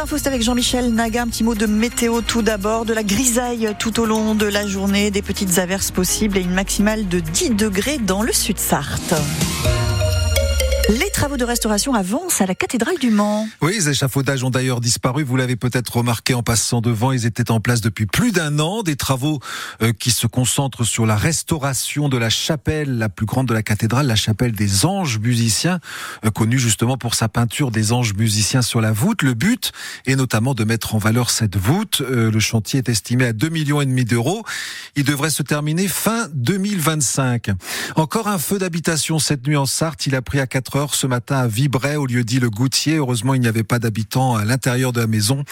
infos, c'est avec Jean-Michel Naga. Un petit mot de météo tout d'abord. De la grisaille tout au long de la journée, des petites averses possibles et une maximale de 10 degrés dans le sud-Sarthe. Les travaux de restauration avancent à la cathédrale du Mans. Oui, les échafaudages ont d'ailleurs disparu. Vous l'avez peut-être remarqué en passant devant. Ils étaient en place depuis plus d'un an. Des travaux euh, qui se concentrent sur la restauration de la chapelle la plus grande de la cathédrale, la chapelle des anges musiciens, euh, connue justement pour sa peinture des anges musiciens sur la voûte. Le but est notamment de mettre en valeur cette voûte. Euh, le chantier est estimé à 2 millions et demi d'euros. Il devrait se terminer fin 2025. Encore un feu d'habitation cette nuit en Sarthe. Il a pris à 4 heures ce matin à Vibray, au lieu dit le Goutier. Heureusement, il n'y avait pas d'habitants à l'intérieur de la maison.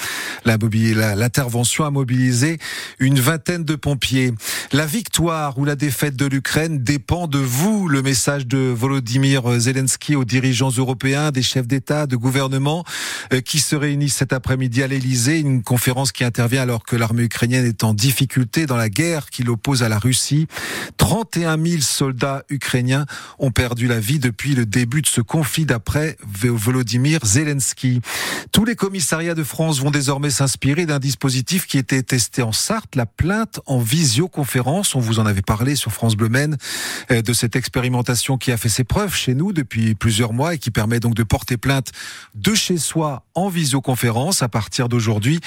L'intervention a mobilisé une vingtaine de pompiers. La victoire ou la défaite de l'Ukraine dépend de vous. Le message de Volodymyr Zelensky aux dirigeants européens, des chefs d'État, de gouvernement, euh, qui se réunissent cet après-midi à l'Elysée. Une conférence qui intervient alors que l'armée ukrainienne est en difficulté dans la guerre qui l'oppose à la Russie. 31 000 soldats ukrainiens ont perdu la vie depuis le début de ce conflit d'après Volodymyr Zelensky. Tous les commissariats de France vont désormais s'inspirer d'un dispositif qui était testé en Sarthe, la plainte en visioconférence. On vous en avait parlé sur France Bleu Maine euh, de cette expérimentation qui a fait ses preuves chez nous depuis plusieurs mois et qui permet donc de porter plainte de chez soi en visioconférence à partir d'aujourd'hui.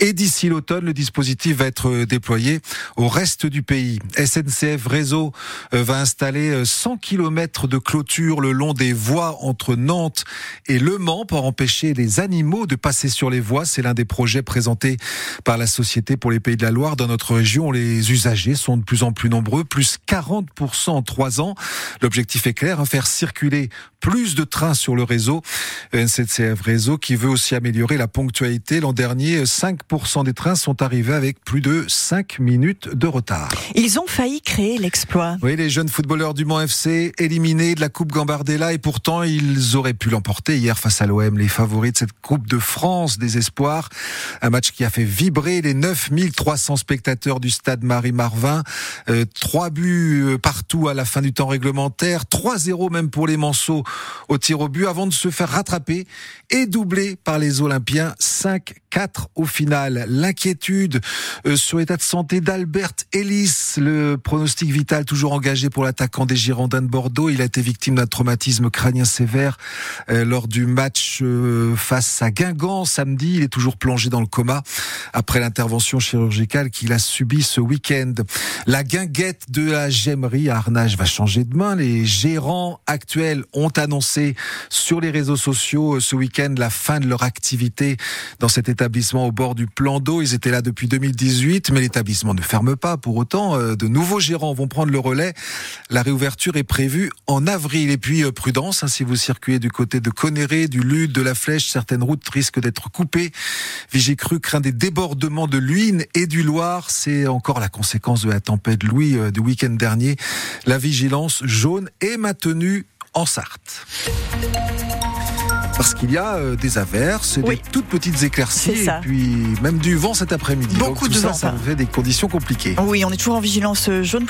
Et d'ici l'automne, le dispositif va être déployé au reste du pays. SNCF Réseau euh, va installer 100 euh, km de clôture le long des voies entre Nantes et Le Mans pour empêcher les animaux de passer sur les voies. C'est l'un des projets présentés par la Société pour les Pays de la Loire. Dans notre région, les usagers sont de plus en plus nombreux, plus 40% en trois ans. L'objectif est clair, hein, faire circuler plus de trains sur le réseau. NCCF Réseau qui veut aussi améliorer la ponctualité. L'an dernier, 5% des trains sont arrivés avec plus de 5 minutes de retard. Ils ont failli créer l'exploit. Oui, les jeunes footballeurs du Mans FC éliminés de la Coupe Gambardella et pourtant ils auraient pu l'emporter hier face à l'OM, les favoris de cette Coupe de France des espoirs. Un match qui a fait vibrer les 9300 spectateurs du stade Marie-Marvin. Euh, trois buts euh, partout à la fin du temps réglementaire. 3-0 même pour les Manceaux au tir au but avant de se faire rattraper et doubler par les Olympiens. 5 4 au final. L'inquiétude euh, sur l'état de santé d'Albert Ellis, le pronostic vital toujours engagé pour l'attaquant des Girondins de Bordeaux. Il a été victime d'un traumatisme crânien sévère lors du match face à Guingamp samedi. Il est toujours plongé dans le coma après l'intervention chirurgicale qu'il a subie ce week-end. La guinguette de la Gemmerie à Arnage va changer de main. Les gérants actuels ont annoncé sur les réseaux sociaux ce week-end la fin de leur activité dans cet établissement au bord du plan d'eau. Ils étaient là depuis 2018, mais l'établissement ne ferme pas. Pour autant, euh, de nouveaux gérants vont prendre le relais. La réouverture est prévue en avril. Et puis, euh, prudence, hein, si vous circulez du côté de Conéré, du Lude, de la Flèche, certaines routes risquent d'être coupées. Vigicru craint des débordements de l'Uine et du Loir. C'est encore la conséquence de la tempête Louis euh, du week-end dernier. La vigilance jaune est maintenue en Sarthe parce qu'il y a euh, des averses, des toutes petites éclaircies, et puis même du vent cet après-midi. Beaucoup Donc, de ça, vent. Ça fait des conditions compliquées. Oui, on est toujours en vigilance jaune.